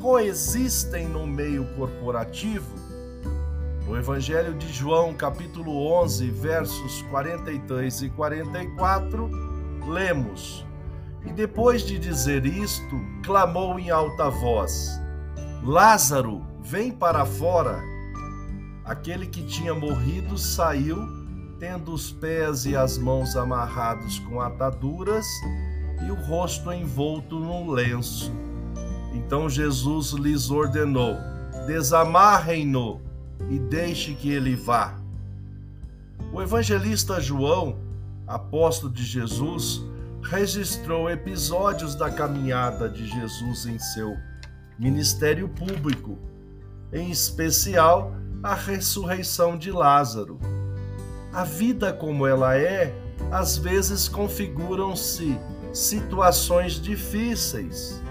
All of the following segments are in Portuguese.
coexistem no meio corporativo? No Evangelho de João, capítulo 11, versos 43 e 44, lemos: E depois de dizer isto, clamou em alta voz: Lázaro, vem para fora. Aquele que tinha morrido saiu, tendo os pés e as mãos amarrados com ataduras e o rosto envolto num lenço. Então Jesus lhes ordenou: desamarrem-no e deixe que ele vá. O evangelista João, apóstolo de Jesus, registrou episódios da caminhada de Jesus em seu ministério público, em especial a ressurreição de Lázaro. A vida como ela é, às vezes configuram-se situações difíceis,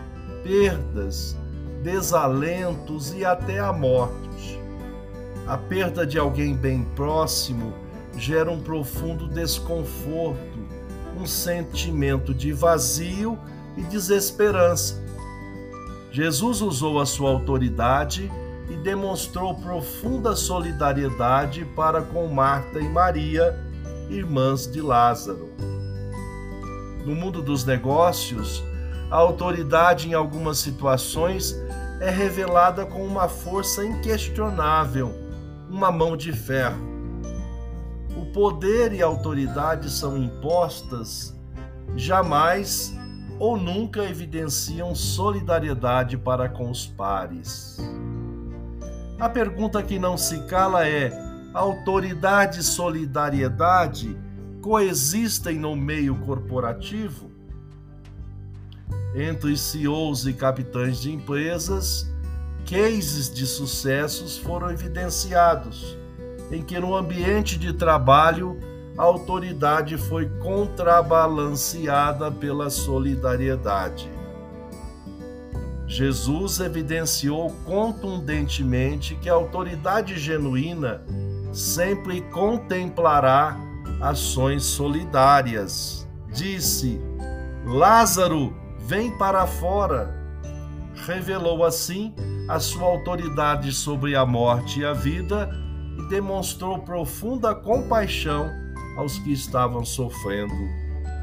perdas, desalentos e até a morte. A perda de alguém bem próximo gera um profundo desconforto, um sentimento de vazio e desesperança. Jesus usou a sua autoridade e demonstrou profunda solidariedade para com Marta e Maria, irmãs de Lázaro. No mundo dos negócios, a autoridade em algumas situações é revelada com uma força inquestionável, uma mão de ferro. O poder e a autoridade são impostas, jamais ou nunca evidenciam solidariedade para com os pares. A pergunta que não se cala é: autoridade e solidariedade coexistem no meio corporativo? Entre CEOs e capitães de empresas, cases de sucessos foram evidenciados, em que no ambiente de trabalho a autoridade foi contrabalanceada pela solidariedade. Jesus evidenciou contundentemente que a autoridade genuína sempre contemplará ações solidárias. Disse: Lázaro, vem para fora. Revelou assim a sua autoridade sobre a morte e a vida e demonstrou profunda compaixão aos que estavam sofrendo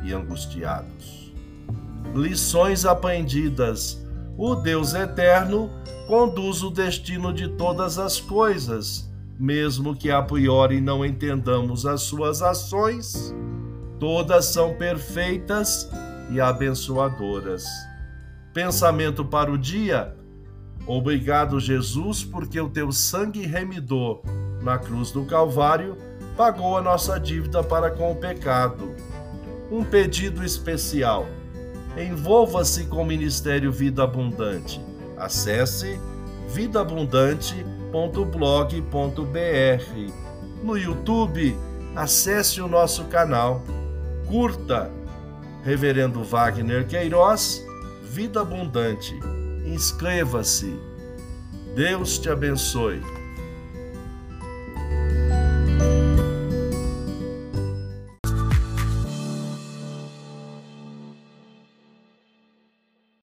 e angustiados. Lições aprendidas o Deus eterno conduz o destino de todas as coisas, mesmo que a priori não entendamos as suas ações, todas são perfeitas e abençoadoras. Pensamento para o dia. Obrigado, Jesus, porque o teu sangue remidor na cruz do Calvário pagou a nossa dívida para com o pecado. Um pedido especial Envolva-se com o Ministério Vida Abundante. Acesse vidaabundante.blog.br. No YouTube, acesse o nosso canal. Curta Reverendo Wagner Queiroz, Vida Abundante. Inscreva-se. Deus te abençoe.